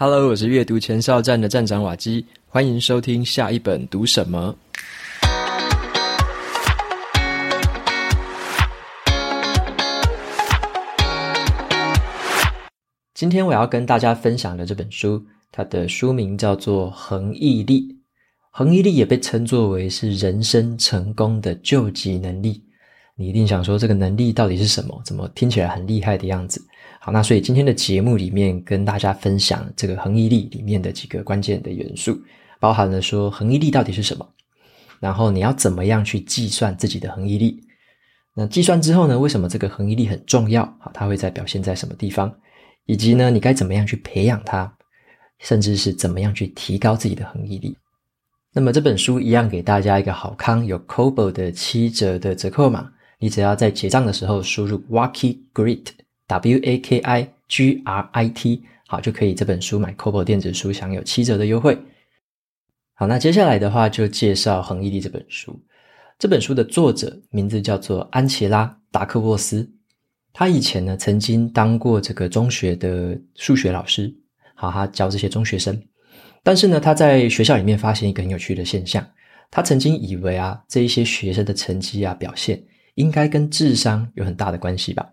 Hello，我是阅读前哨站的站长瓦基，欢迎收听下一本读什么。今天我要跟大家分享的这本书，它的书名叫做《恒毅力》。恒毅力也被称作为是人生成功的救急能力。你一定想说，这个能力到底是什么？怎么听起来很厉害的样子？好，那所以今天的节目里面跟大家分享这个恒毅力里面的几个关键的元素，包含了说恒毅力到底是什么，然后你要怎么样去计算自己的恒毅力？那计算之后呢，为什么这个恒毅力很重要？好，它会在表现在什么地方？以及呢，你该怎么样去培养它，甚至是怎么样去提高自己的恒毅力？那么这本书一样给大家一个好康，有 Kobo 的七折的折扣码，你只要在结账的时候输入 Waki Grit W A K I G R I T，好，就可以这本书买 Kobo 电子书享有七折的优惠。好，那接下来的话就介绍《恒毅力》这本书。这本书的作者名字叫做安琪拉·达克沃斯。他以前呢，曾经当过这个中学的数学老师，好，他教这些中学生。但是呢，他在学校里面发现一个很有趣的现象，他曾经以为啊，这一些学生的成绩啊表现应该跟智商有很大的关系吧。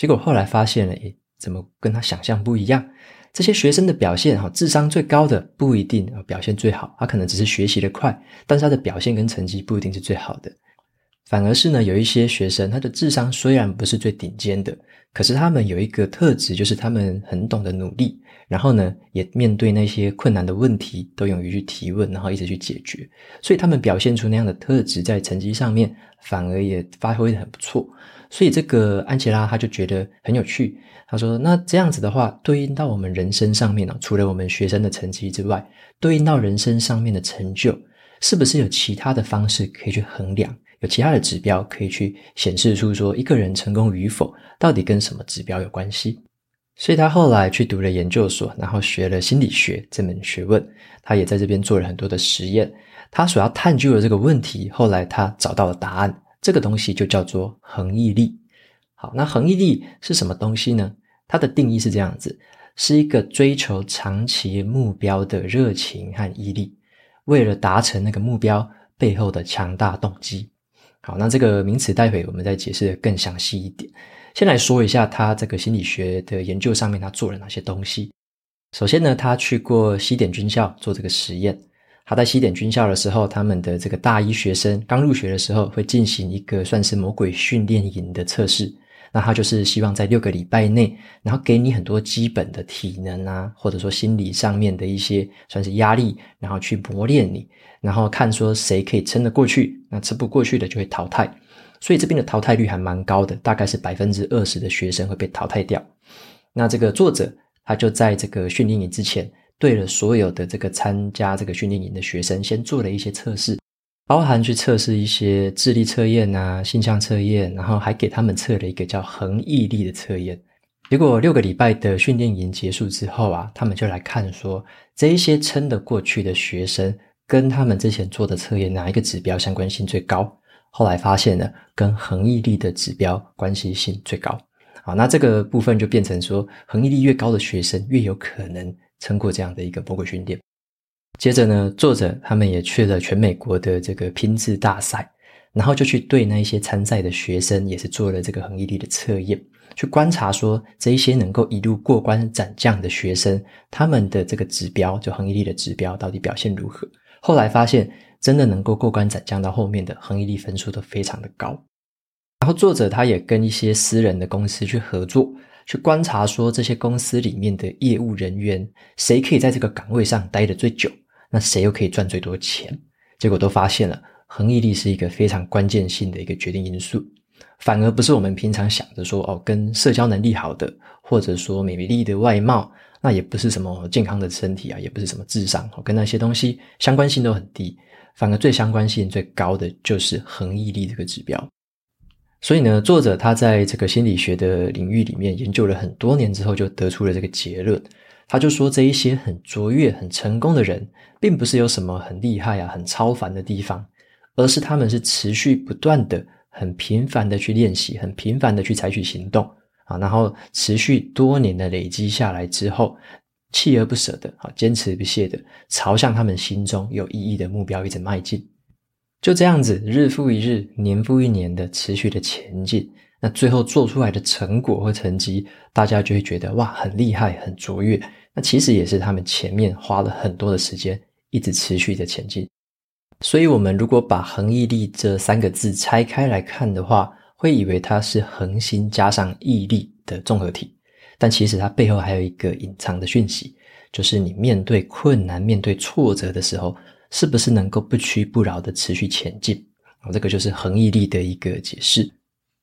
结果后来发现了，诶，怎么跟他想象不一样？这些学生的表现，哈，智商最高的不一定表现最好，他可能只是学习的快，但是他的表现跟成绩不一定是最好的。反而是呢，有一些学生，他的智商虽然不是最顶尖的，可是他们有一个特质，就是他们很懂得努力，然后呢，也面对那些困难的问题都勇于去提问，然后一直去解决，所以他们表现出那样的特质，在成绩上面反而也发挥得很不错。所以这个安琪拉他就觉得很有趣，他说：“那这样子的话，对应到我们人生上面呢，除了我们学生的成绩之外，对应到人生上面的成就，是不是有其他的方式可以去衡量？”有其他的指标可以去显示出说一个人成功与否到底跟什么指标有关系，所以他后来去读了研究所，然后学了心理学这门学问，他也在这边做了很多的实验。他所要探究的这个问题，后来他找到了答案，这个东西就叫做恒毅力。好，那恒毅力是什么东西呢？它的定义是这样子，是一个追求长期目标的热情和毅力，为了达成那个目标背后的强大动机。好，那这个名词待会我们再解释得更详细一点。先来说一下他这个心理学的研究上面他做了哪些东西。首先呢，他去过西点军校做这个实验。他在西点军校的时候，他们的这个大一学生刚入学的时候会进行一个算是魔鬼训练营的测试。那他就是希望在六个礼拜内，然后给你很多基本的体能啊，或者说心理上面的一些算是压力，然后去磨练你，然后看说谁可以撑得过去，那撑不过去的就会淘汰。所以这边的淘汰率还蛮高的，大概是百分之二十的学生会被淘汰掉。那这个作者他就在这个训练营之前，对了所有的这个参加这个训练营的学生，先做了一些测试。包含去测试一些智力测验啊、性向测验，然后还给他们测了一个叫恒毅力的测验。结果六个礼拜的训练营结束之后啊，他们就来看说，这一些撑得过去的学生跟他们之前做的测验哪一个指标相关性最高？后来发现呢，跟恒毅力的指标关系性最高。好，那这个部分就变成说，恒毅力越高的学生越有可能撑过这样的一个魔鬼训练。接着呢，作者他们也去了全美国的这个拼字大赛，然后就去对那一些参赛的学生，也是做了这个恒毅力的测验，去观察说这一些能够一路过关斩将的学生，他们的这个指标，就恒毅力的指标到底表现如何。后来发现，真的能够过关斩将到后面的恒毅力分数都非常的高。然后作者他也跟一些私人的公司去合作。去观察说这些公司里面的业务人员，谁可以在这个岗位上待得最久，那谁又可以赚最多钱？结果都发现了，恒毅力是一个非常关键性的一个决定因素，反而不是我们平常想着说哦，跟社交能力好的，或者说美丽的外貌，那也不是什么健康的身体啊，也不是什么智商哦，跟那些东西相关性都很低，反而最相关性最高的就是恒毅力这个指标。所以呢，作者他在这个心理学的领域里面研究了很多年之后，就得出了这个结论。他就说，这一些很卓越、很成功的人，并不是有什么很厉害啊、很超凡的地方，而是他们是持续不断的、很频繁的去练习、很频繁的去采取行动啊，然后持续多年的累积下来之后，锲而不舍的啊，坚持不懈的朝向他们心中有意义的目标一直迈进。就这样子，日复一日，年复一年的持续的前进，那最后做出来的成果和成绩，大家就会觉得哇，很厉害，很卓越。那其实也是他们前面花了很多的时间，一直持续的前进。所以，我们如果把恒毅力这三个字拆开来看的话，会以为它是恒心加上毅力的综合体，但其实它背后还有一个隐藏的讯息，就是你面对困难、面对挫折的时候。是不是能够不屈不挠的持续前进？这个就是恒毅力的一个解释。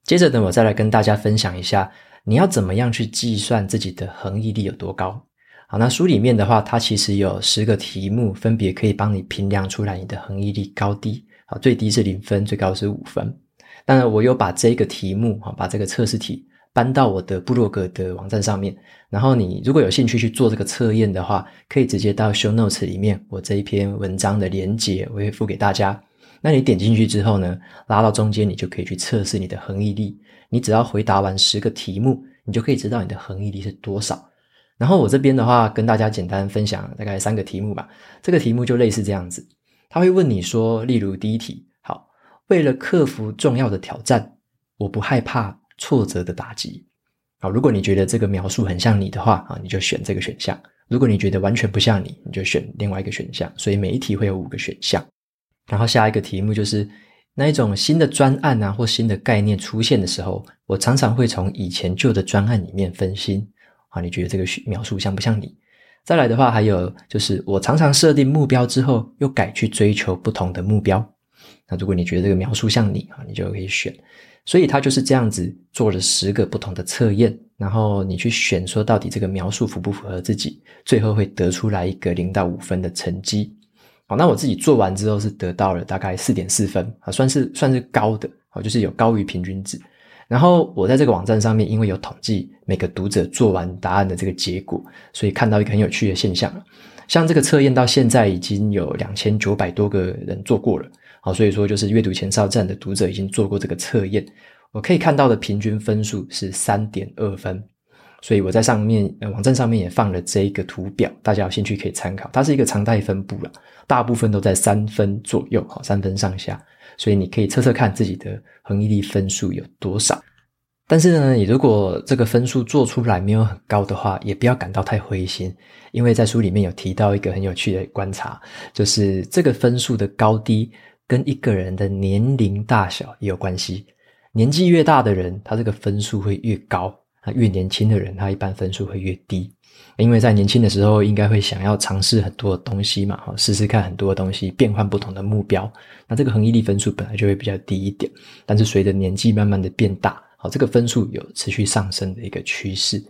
接着呢，我再来跟大家分享一下，你要怎么样去计算自己的恒毅力有多高？好，那书里面的话，它其实有十个题目，分别可以帮你评量出来你的恒毅力高低。好，最低是零分，最高是五分。当然，我有把这个题目，哈，把这个测试题。搬到我的部落格的网站上面，然后你如果有兴趣去做这个测验的话，可以直接到 Show Notes 里面，我这一篇文章的连结我会附给大家。那你点进去之后呢，拉到中间，你就可以去测试你的恒毅力。你只要回答完十个题目，你就可以知道你的恒毅力是多少。然后我这边的话，跟大家简单分享大概三个题目吧。这个题目就类似这样子，他会问你说，例如第一题，好，为了克服重要的挑战，我不害怕。挫折的打击，好，如果你觉得这个描述很像你的话啊，你就选这个选项；如果你觉得完全不像你，你就选另外一个选项。所以每一题会有五个选项。然后下一个题目就是那一种新的专案啊，或新的概念出现的时候，我常常会从以前旧的专案里面分心。啊，你觉得这个描述像不像你？再来的话，还有就是我常常设定目标之后，又改去追求不同的目标。那如果你觉得这个描述像你啊，你就可以选。所以他就是这样子做了十个不同的测验，然后你去选说到底这个描述符不符合自己，最后会得出来一个零到五分的成绩。好，那我自己做完之后是得到了大概四点四分啊，算是算是高的，好，就是有高于平均值。然后我在这个网站上面，因为有统计每个读者做完答案的这个结果，所以看到一个很有趣的现象，像这个测验到现在已经有两千九百多个人做过了。好，所以说就是阅读前哨站的读者已经做过这个测验，我可以看到的平均分数是三点二分，所以我在上面呃网站上面也放了这一个图表，大家有兴趣可以参考。它是一个常态分布了，大部分都在三分左右，好，三分上下，所以你可以测测看自己的恒毅力分数有多少。但是呢，你如果这个分数做出来没有很高的话，也不要感到太灰心，因为在书里面有提到一个很有趣的观察，就是这个分数的高低。跟一个人的年龄大小也有关系，年纪越大的人，他这个分数会越高；他越年轻的人，他一般分数会越低。因为在年轻的时候，应该会想要尝试很多东西嘛，哈，试试看很多东西，变换不同的目标。那这个恒毅力分数本来就会比较低一点，但是随着年纪慢慢的变大，好，这个分数有持续上升的一个趋势。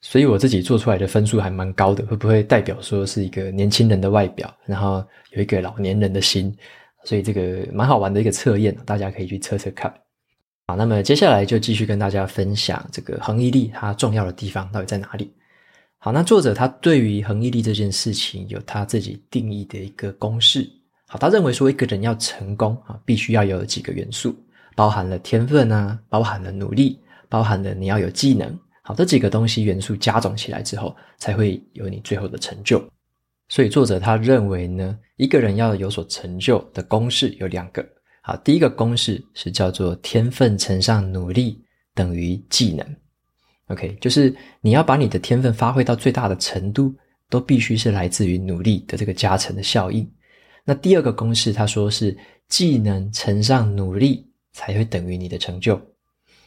所以我自己做出来的分数还蛮高的，会不会代表说是一个年轻人的外表，然后有一个老年人的心？所以这个蛮好玩的一个测验，大家可以去测测看。好，那么接下来就继续跟大家分享这个恒毅力它重要的地方到底在哪里。好，那作者他对于恒毅力这件事情有他自己定义的一个公式。好，他认为说一个人要成功啊，必须要有几个元素，包含了天分啊，包含了努力，包含了你要有技能。好，这几个东西元素加总起来之后，才会有你最后的成就。所以作者他认为呢，一个人要有所成就的公式有两个。好，第一个公式是叫做天分乘上努力等于技能。OK，就是你要把你的天分发挥到最大的程度，都必须是来自于努力的这个加成的效应。那第二个公式他说是技能乘上努力才会等于你的成就。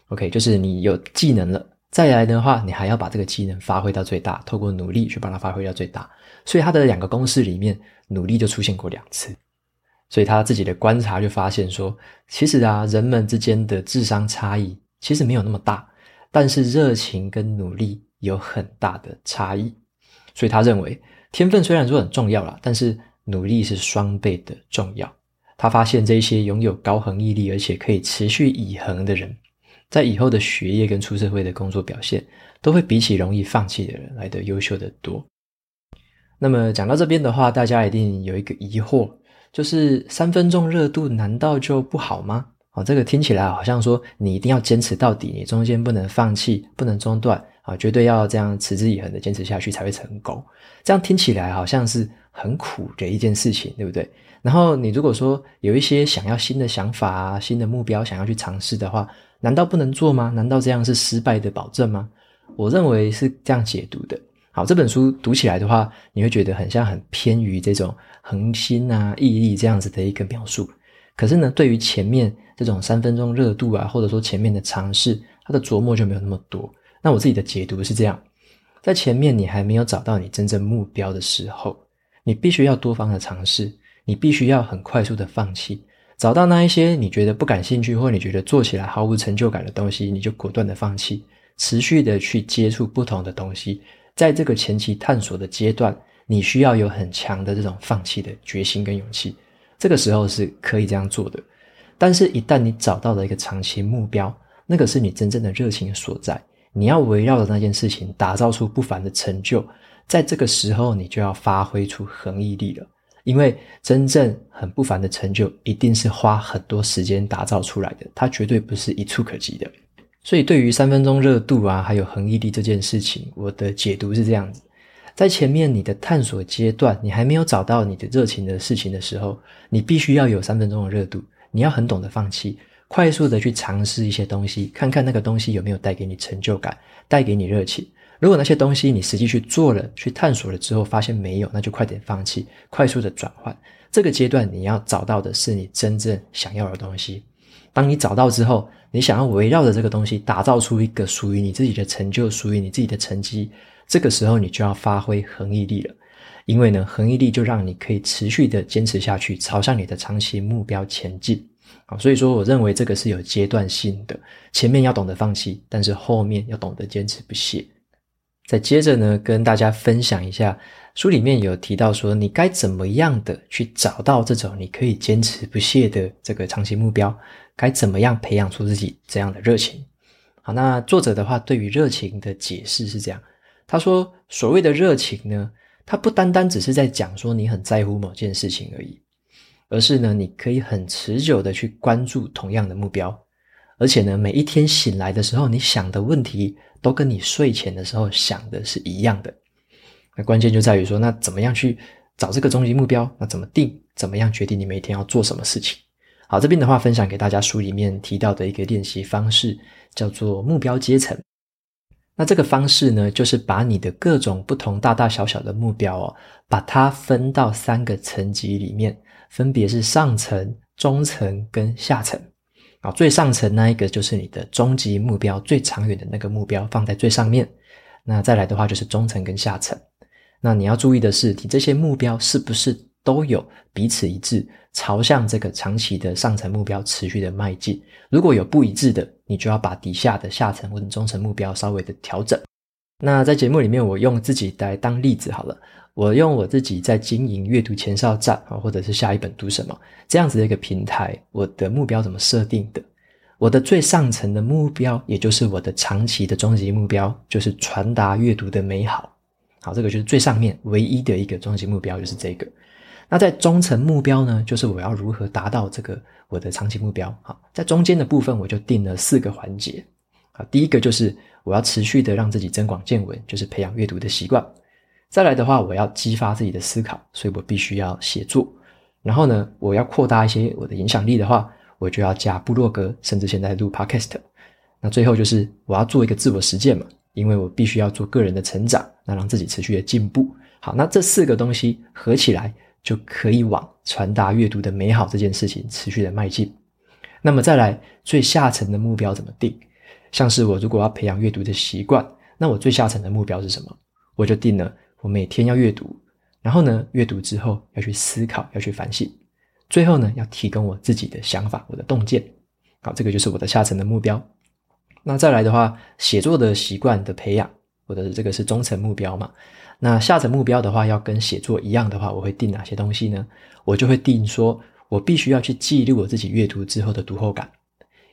OK，就是你有技能了。再来的话，你还要把这个技能发挥到最大，透过努力去把它发挥到最大。所以他的两个公式里面，努力就出现过两次。所以他自己的观察就发现说，其实啊，人们之间的智商差异其实没有那么大，但是热情跟努力有很大的差异。所以他认为，天分虽然说很重要啦，但是努力是双倍的重要。他发现这些拥有高恒毅力而且可以持续以恒的人。在以后的学业跟出社会的工作表现，都会比起容易放弃的人来得优秀得多。那么讲到这边的话，大家一定有一个疑惑，就是三分钟热度难道就不好吗？哦，这个听起来好像说你一定要坚持到底，你中间不能放弃，不能中断啊，绝对要这样持之以恒的坚持下去才会成功。这样听起来好像是很苦的一件事情，对不对？然后你如果说有一些想要新的想法啊、新的目标想要去尝试的话，难道不能做吗？难道这样是失败的保证吗？我认为是这样解读的。好，这本书读起来的话，你会觉得很像很偏于这种恒心啊、毅力这样子的一个描述。可是呢，对于前面这种三分钟热度啊，或者说前面的尝试，它的琢磨就没有那么多。那我自己的解读是这样：在前面你还没有找到你真正目标的时候，你必须要多方的尝试，你必须要很快速的放弃，找到那一些你觉得不感兴趣或你觉得做起来毫无成就感的东西，你就果断的放弃，持续的去接触不同的东西。在这个前期探索的阶段，你需要有很强的这种放弃的决心跟勇气。这个时候是可以这样做的，但是，一旦你找到了一个长期目标，那个是你真正的热情所在，你要围绕着那件事情打造出不凡的成就，在这个时候，你就要发挥出恒毅力了，因为真正很不凡的成就，一定是花很多时间打造出来的，它绝对不是一蹴可及的。所以，对于三分钟热度啊，还有恒毅力这件事情，我的解读是这样子。在前面你的探索阶段，你还没有找到你的热情的事情的时候，你必须要有三分钟的热度。你要很懂得放弃，快速的去尝试一些东西，看看那个东西有没有带给你成就感，带给你热情。如果那些东西你实际去做了，去探索了之后发现没有，那就快点放弃，快速的转换。这个阶段你要找到的是你真正想要的东西。当你找到之后，你想要围绕着这个东西打造出一个属于你自己的成就，属于你自己的成绩。这个时候你就要发挥恒毅力了，因为呢，恒毅力就让你可以持续的坚持下去，朝向你的长期目标前进。好，所以说我认为这个是有阶段性的，前面要懂得放弃，但是后面要懂得坚持不懈。再接着呢，跟大家分享一下，书里面有提到说，你该怎么样的去找到这种你可以坚持不懈的这个长期目标，该怎么样培养出自己这样的热情。好，那作者的话对于热情的解释是这样。他说：“所谓的热情呢，它不单单只是在讲说你很在乎某件事情而已，而是呢，你可以很持久的去关注同样的目标，而且呢，每一天醒来的时候，你想的问题都跟你睡前的时候想的是一样的。那关键就在于说，那怎么样去找这个终极目标？那怎么定？怎么样决定你每天要做什么事情？好，这边的话分享给大家书里面提到的一个练习方式，叫做目标阶层。”那这个方式呢，就是把你的各种不同大大小小的目标哦，把它分到三个层级里面，分别是上层、中层跟下层。啊，最上层那一个就是你的终极目标，最长远的那个目标放在最上面。那再来的话就是中层跟下层。那你要注意的是，你这些目标是不是都有彼此一致，朝向这个长期的上层目标持续的迈进？如果有不一致的，你就要把底下的下层或者中层目标稍微的调整。那在节目里面，我用自己来当例子好了。我用我自己在经营阅读前哨站啊，或者是下一本读什么这样子的一个平台，我的目标怎么设定的？我的最上层的目标，也就是我的长期的终极目标，就是传达阅读的美好。好，这个就是最上面唯一的一个终极目标，就是这个。那在中层目标呢，就是我要如何达到这个我的长期目标。好，在中间的部分我就定了四个环节。好，第一个就是我要持续的让自己增广见闻，就是培养阅读的习惯。再来的话，我要激发自己的思考，所以我必须要写作。然后呢，我要扩大一些我的影响力的话，我就要加部落格，甚至现在录 Podcast。那最后就是我要做一个自我实践嘛，因为我必须要做个人的成长，那让自己持续的进步。好，那这四个东西合起来。就可以往传达阅读的美好这件事情持续的迈进。那么再来最下层的目标怎么定？像是我如果要培养阅读的习惯，那我最下层的目标是什么？我就定了，我每天要阅读，然后呢，阅读之后要去思考，要去反省，最后呢，要提供我自己的想法，我的洞见。好，这个就是我的下层的目标。那再来的话，写作的习惯的培养，我的这个是中层目标嘛。那下层目标的话，要跟写作一样的话，我会定哪些东西呢？我就会定说，我必须要去记录我自己阅读之后的读后感，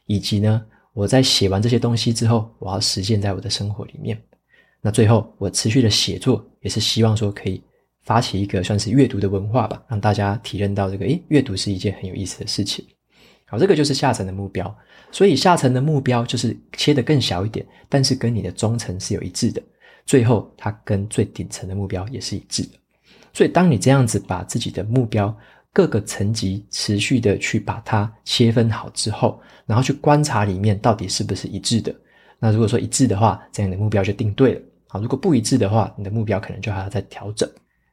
以及呢，我在写完这些东西之后，我要实践在我的生活里面。那最后，我持续的写作，也是希望说可以发起一个算是阅读的文化吧，让大家体验到这个，诶，阅读是一件很有意思的事情。好，这个就是下层的目标。所以下层的目标就是切得更小一点，但是跟你的中层是有一致的。最后，它跟最顶层的目标也是一致的。所以，当你这样子把自己的目标各个层级持续的去把它切分好之后，然后去观察里面到底是不是一致的。那如果说一致的话，这样的目标就定对了。好，如果不一致的话，你的目标可能就还要再调整。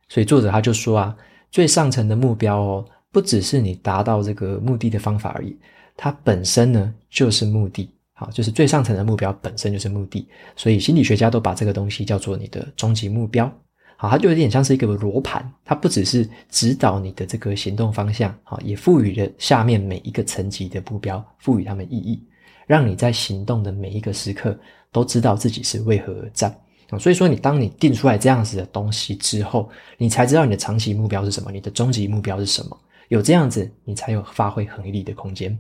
所以作者他就说啊，最上层的目标哦，不只是你达到这个目的的方法而已，它本身呢就是目的。好，就是最上层的目标本身就是目的。所以心理学家都把这个东西叫做你的终极目标。好，它就有点像是一个罗盘，它不只是指导你的这个行动方向，好，也赋予了下面每一个层级的目标，赋予他们意义，让你在行动的每一个时刻都知道自己是为何而战。所以说，你当你定出来这样子的东西之后，你才知道你的长期目标是什么，你的终极目标是什么。有这样子，你才有发挥恒毅力的空间。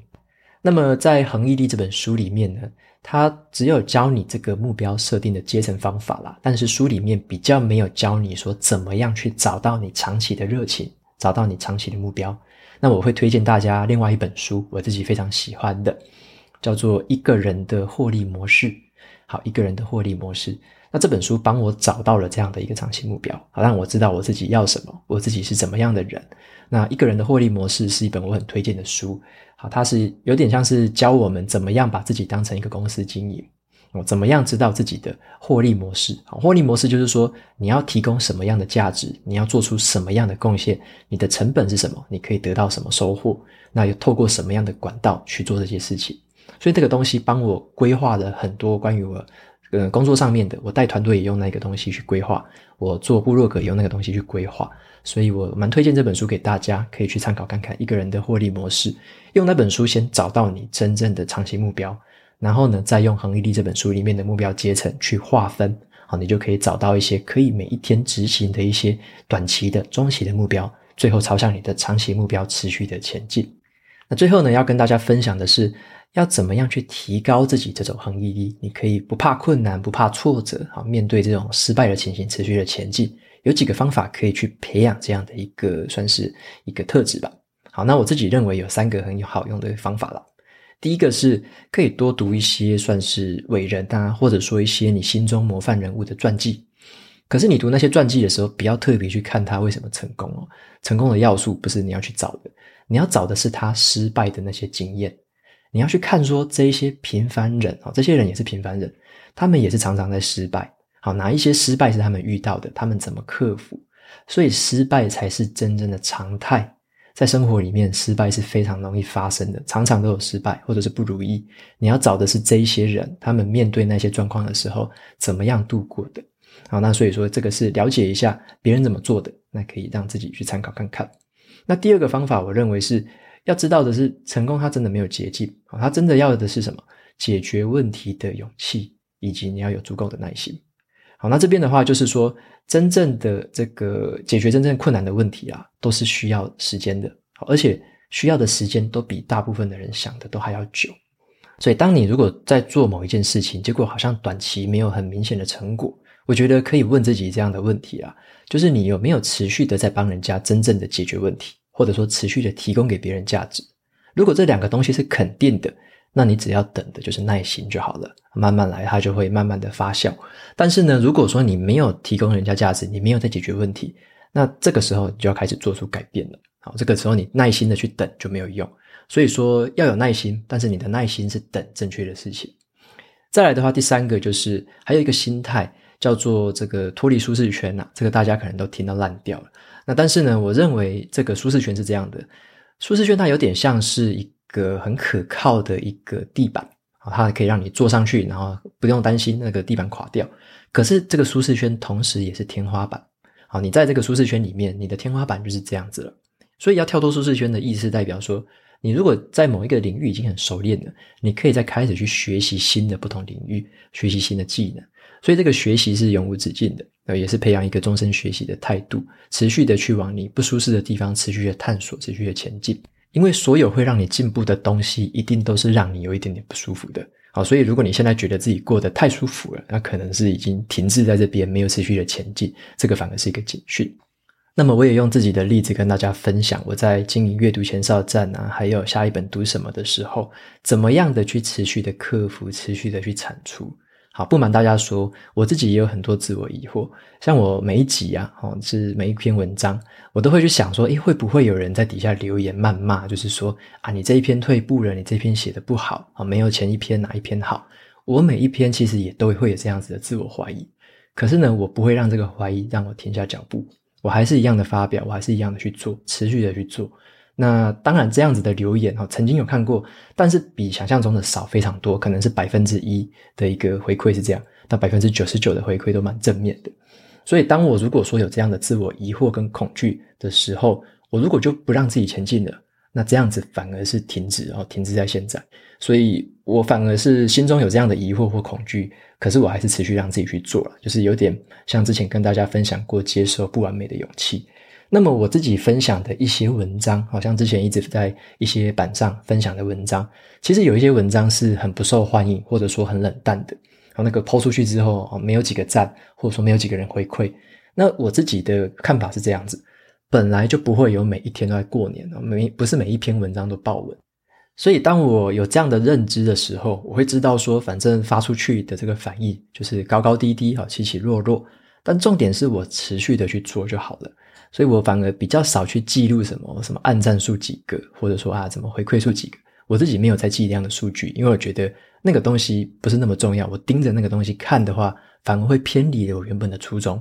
那么，在《恒毅力》这本书里面呢，它只有教你这个目标设定的阶层方法啦，但是书里面比较没有教你说怎么样去找到你长期的热情，找到你长期的目标。那我会推荐大家另外一本书，我自己非常喜欢的，叫做《一个人的获利模式》。好，一个人的获利模式。那这本书帮我找到了这样的一个长期目标，好，让我知道我自己要什么，我自己是怎么样的人。那一个人的获利模式是一本我很推荐的书，好，它是有点像是教我们怎么样把自己当成一个公司经营，哦，怎么样知道自己的获利模式。好，获利模式就是说你要提供什么样的价值，你要做出什么样的贡献，你的成本是什么，你可以得到什么收获，那又透过什么样的管道去做这些事情。所以这个东西帮我规划了很多关于我。呃，工作上面的，我带团队也用那个东西去规划；我做部落格也用那个东西去规划，所以我蛮推荐这本书给大家，可以去参考看看一个人的获利模式。用那本书先找到你真正的长期目标，然后呢，再用《恒毅力》这本书里面的目标阶层去划分，好，你就可以找到一些可以每一天执行的一些短期的、中期的目标，最后朝向你的长期目标持续的前进。那最后呢，要跟大家分享的是。要怎么样去提高自己这种恒毅力？你可以不怕困难，不怕挫折，好，面对这种失败的情形，持续的前进。有几个方法可以去培养这样的一个算是一个特质吧。好，那我自己认为有三个很好用的方法了。第一个是可以多读一些算是伟人啊，或者说一些你心中模范人物的传记。可是你读那些传记的时候，不要特别去看他为什么成功哦。成功的要素不是你要去找的，你要找的是他失败的那些经验。你要去看说这一些平凡人啊，这些人也是平凡人，他们也是常常在失败。好，哪一些失败是他们遇到的？他们怎么克服？所以失败才是真正的常态。在生活里面，失败是非常容易发生的，常常都有失败或者是不如意。你要找的是这一些人，他们面对那些状况的时候怎么样度过的？好，那所以说这个是了解一下别人怎么做的，那可以让自己去参考看看。那第二个方法，我认为是。要知道的是，成功它真的没有捷径啊，它真的要的是什么？解决问题的勇气，以及你要有足够的耐心。好，那这边的话就是说，真正的这个解决真正困难的问题啊，都是需要时间的，而且需要的时间都比大部分的人想的都还要久。所以，当你如果在做某一件事情，结果好像短期没有很明显的成果，我觉得可以问自己这样的问题啊，就是你有没有持续的在帮人家真正的解决问题？或者说持续的提供给别人价值，如果这两个东西是肯定的，那你只要等的就是耐心就好了，慢慢来，它就会慢慢的发酵。但是呢，如果说你没有提供人家价值，你没有在解决问题，那这个时候你就要开始做出改变了。好，这个时候你耐心的去等就没有用。所以说要有耐心，但是你的耐心是等正确的事情。再来的话，第三个就是还有一个心态叫做这个脱离舒适圈呐，这个大家可能都听到烂掉了。那但是呢，我认为这个舒适圈是这样的，舒适圈它有点像是一个很可靠的一个地板啊，它可以让你坐上去，然后不用担心那个地板垮掉。可是这个舒适圈同时也是天花板，好，你在这个舒适圈里面，你的天花板就是这样子了。所以要跳脱舒适圈的意思，代表说，你如果在某一个领域已经很熟练了，你可以再开始去学习新的不同领域，学习新的技能。所以这个学习是永无止境的，呃，也是培养一个终身学习的态度，持续的去往你不舒适的地方持续的探索，持续的前进。因为所有会让你进步的东西，一定都是让你有一点点不舒服的。好，所以如果你现在觉得自己过得太舒服了，那可能是已经停滞在这边，没有持续的前进，这个反而是一个警讯。那么我也用自己的例子跟大家分享，我在经营阅读前哨站啊，还有下一本读什么的时候，怎么样的去持续的克服，持续的去产出。好，不瞒大家说，我自己也有很多自我疑惑。像我每一集啊，哦，是每一篇文章，我都会去想说，诶，会不会有人在底下留言谩骂，就是说啊，你这一篇退步了，你这篇写得不好啊，没有前一篇哪一篇好。我每一篇其实也都会有这样子的自我怀疑，可是呢，我不会让这个怀疑让我停下脚步。我还是一样的发表，我还是一样的去做，持续的去做。那当然，这样子的留言哦，曾经有看过，但是比想象中的少非常多，可能是百分之一的一个回馈是这样，但百分之九十九的回馈都蛮正面的。所以，当我如果说有这样的自我疑惑跟恐惧的时候，我如果就不让自己前进了，那这样子反而是停止，哦停滞在现在。所以我反而是心中有这样的疑惑或恐惧。可是我还是持续让自己去做了，就是有点像之前跟大家分享过接受不完美的勇气。那么我自己分享的一些文章，好像之前一直在一些版上分享的文章，其实有一些文章是很不受欢迎，或者说很冷淡的。然后那个抛出去之后，没有几个赞，或者说没有几个人回馈。那我自己的看法是这样子，本来就不会有每一天都在过年，每不是每一篇文章都爆文。所以，当我有这样的认知的时候，我会知道说，反正发出去的这个反应就是高高低低，起起落落。但重点是我持续的去做就好了。所以我反而比较少去记录什么什么按赞数几个，或者说啊怎么回馈数几个。我自己没有在记这样的数据，因为我觉得那个东西不是那么重要。我盯着那个东西看的话，反而会偏离了我原本的初衷。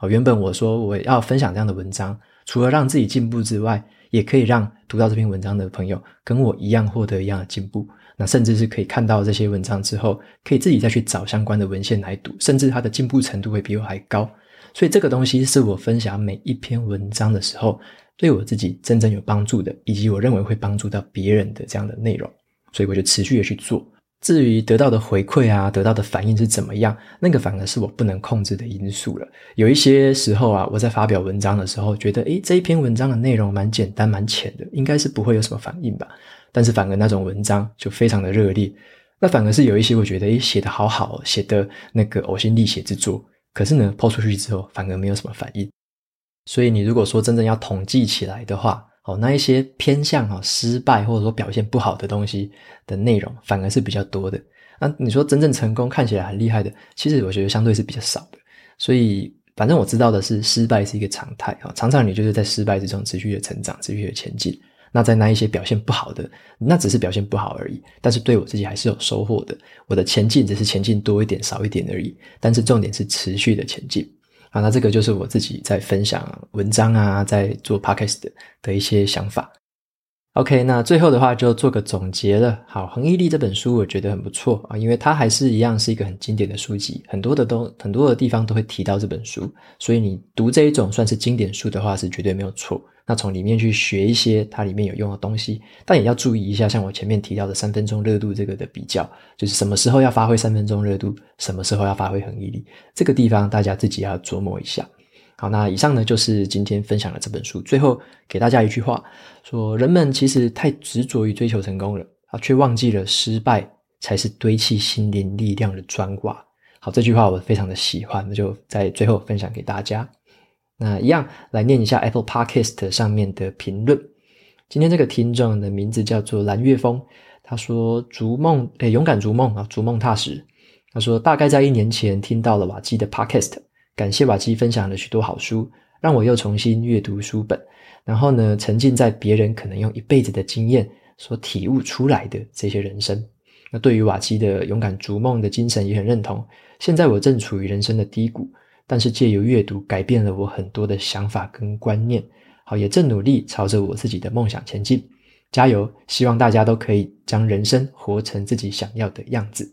哦，原本我说我要分享这样的文章，除了让自己进步之外，也可以让读到这篇文章的朋友跟我一样获得一样的进步，那甚至是可以看到这些文章之后，可以自己再去找相关的文献来读，甚至他的进步程度会比我还高。所以这个东西是我分享每一篇文章的时候，对我自己真正有帮助的，以及我认为会帮助到别人的这样的内容，所以我就持续的去做。至于得到的回馈啊，得到的反应是怎么样，那个反而是我不能控制的因素了。有一些时候啊，我在发表文章的时候，觉得诶，这一篇文章的内容蛮简单、蛮浅的，应该是不会有什么反应吧。但是反而那种文章就非常的热烈。那反而是有一些我觉得诶，写得好好，写的那个呕心沥血之作，可是呢抛出去之后反而没有什么反应。所以你如果说真正要统计起来的话，哦，那一些偏向哈失败或者说表现不好的东西的内容，反而是比较多的。那你说真正成功看起来很厉害的，其实我觉得相对是比较少的。所以反正我知道的是，失败是一个常态啊，常常你就是在失败之中持续的成长，持续的前进。那在那一些表现不好的，那只是表现不好而已。但是对我自己还是有收获的。我的前进只是前进多一点少一点而已，但是重点是持续的前进。啊，那这个就是我自己在分享文章啊，在做 podcast 的，的一些想法。OK，那最后的话就做个总结了。好，《恒毅力》这本书我觉得很不错啊，因为它还是一样是一个很经典的书籍，很多的都很多的地方都会提到这本书，所以你读这一种算是经典书的话是绝对没有错。那从里面去学一些它里面有用的东西，但也要注意一下，像我前面提到的三分钟热度这个的比较，就是什么时候要发挥三分钟热度，什么时候要发挥恒毅力，这个地方大家自己要琢磨一下。好，那以上呢就是今天分享的这本书。最后给大家一句话，说人们其实太执着于追求成功了啊，却忘记了失败才是堆砌心灵力量的砖瓦。好，这句话我非常的喜欢，那就在最后分享给大家。那一样来念一下 Apple Podcast 上面的评论。今天这个听众的名字叫做蓝月峰，他说：“逐梦，诶，勇敢逐梦啊，逐梦踏实。”他说：“大概在一年前听到了瓦基的 Podcast。”感谢瓦基分享了许多好书，让我又重新阅读书本，然后呢，沉浸在别人可能用一辈子的经验所体悟出来的这些人生。那对于瓦基的勇敢逐梦的精神也很认同。现在我正处于人生的低谷，但是借由阅读改变了我很多的想法跟观念。好，也正努力朝着我自己的梦想前进，加油！希望大家都可以将人生活成自己想要的样子。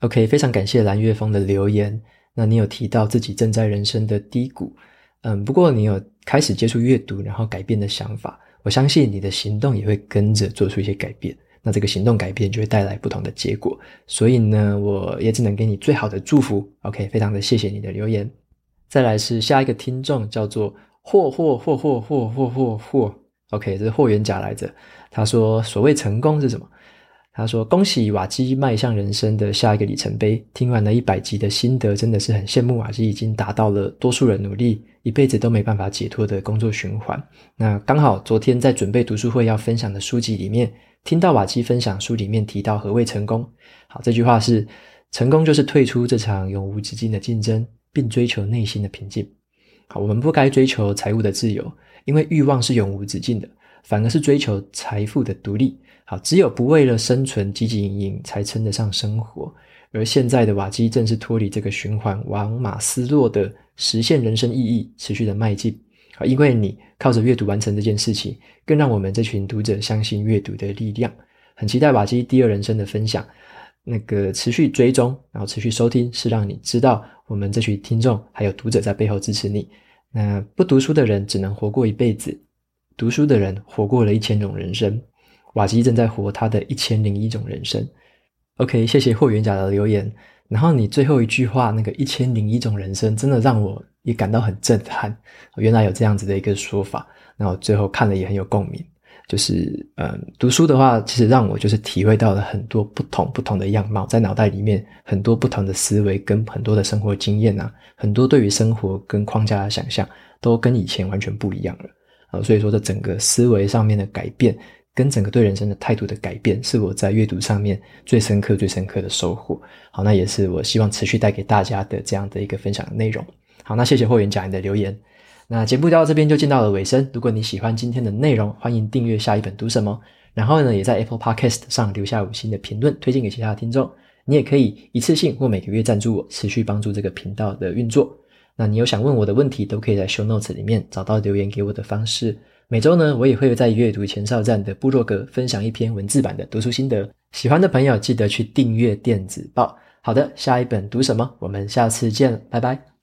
OK，非常感谢蓝月峰的留言。那你有提到自己正在人生的低谷，嗯，不过你有开始接触阅读，然后改变的想法，我相信你的行动也会跟着做出一些改变。那这个行动改变就会带来不同的结果，所以呢，我也只能给你最好的祝福。OK，非常的谢谢你的留言。再来是下一个听众，叫做霍霍霍霍霍霍霍霍。OK，这是霍元甲来着。他说：“所谓成功是什么？他说：“恭喜瓦基迈向人生的下一个里程碑。听完了一百集的心得，真的是很羡慕瓦基已经达到了多数人努力一辈子都没办法解脱的工作循环。那刚好昨天在准备读书会要分享的书籍里面，听到瓦基分享书里面提到何谓成功。好，这句话是：成功就是退出这场永无止境的竞争，并追求内心的平静。好，我们不该追求财务的自由，因为欲望是永无止境的。”反而是追求财富的独立。好，只有不为了生存汲汲营营，才称得上生活。而现在的瓦基正是脱离这个循环，往马斯洛的实现人生意义持续的迈进。好，因为你靠着阅读完成这件事情，更让我们这群读者相信阅读的力量。很期待瓦基第二人生的分享。那个持续追踪，然后持续收听，是让你知道我们这群听众还有读者在背后支持你。那不读书的人只能活过一辈子。读书的人活过了一千种人生，瓦基正在活他的一千零一种人生。OK，谢谢霍元甲的留言。然后你最后一句话那个一千零一种人生，真的让我也感到很震撼。原来有这样子的一个说法，那我最后看了也很有共鸣。就是嗯，读书的话，其实让我就是体会到了很多不同不同的样貌，在脑袋里面很多不同的思维跟很多的生活经验啊，很多对于生活跟框架的想象，都跟以前完全不一样了。所以说，这整个思维上面的改变，跟整个对人生的态度的改变，是我在阅读上面最深刻、最深刻的收获。好，那也是我希望持续带给大家的这样的一个分享的内容。好，那谢谢霍元甲你的留言。那节目到这边就进到了尾声。如果你喜欢今天的内容，欢迎订阅下一本读什么。然后呢，也在 Apple Podcast 上留下五星的评论，推荐给其他的听众。你也可以一次性或每个月赞助我，持续帮助这个频道的运作。那你有想问我的问题，都可以在 show notes 里面找到留言给我的方式。每周呢，我也会在阅读前哨站的部落格分享一篇文字版的读书心得。喜欢的朋友记得去订阅电子报。好的，下一本读什么？我们下次见，拜拜。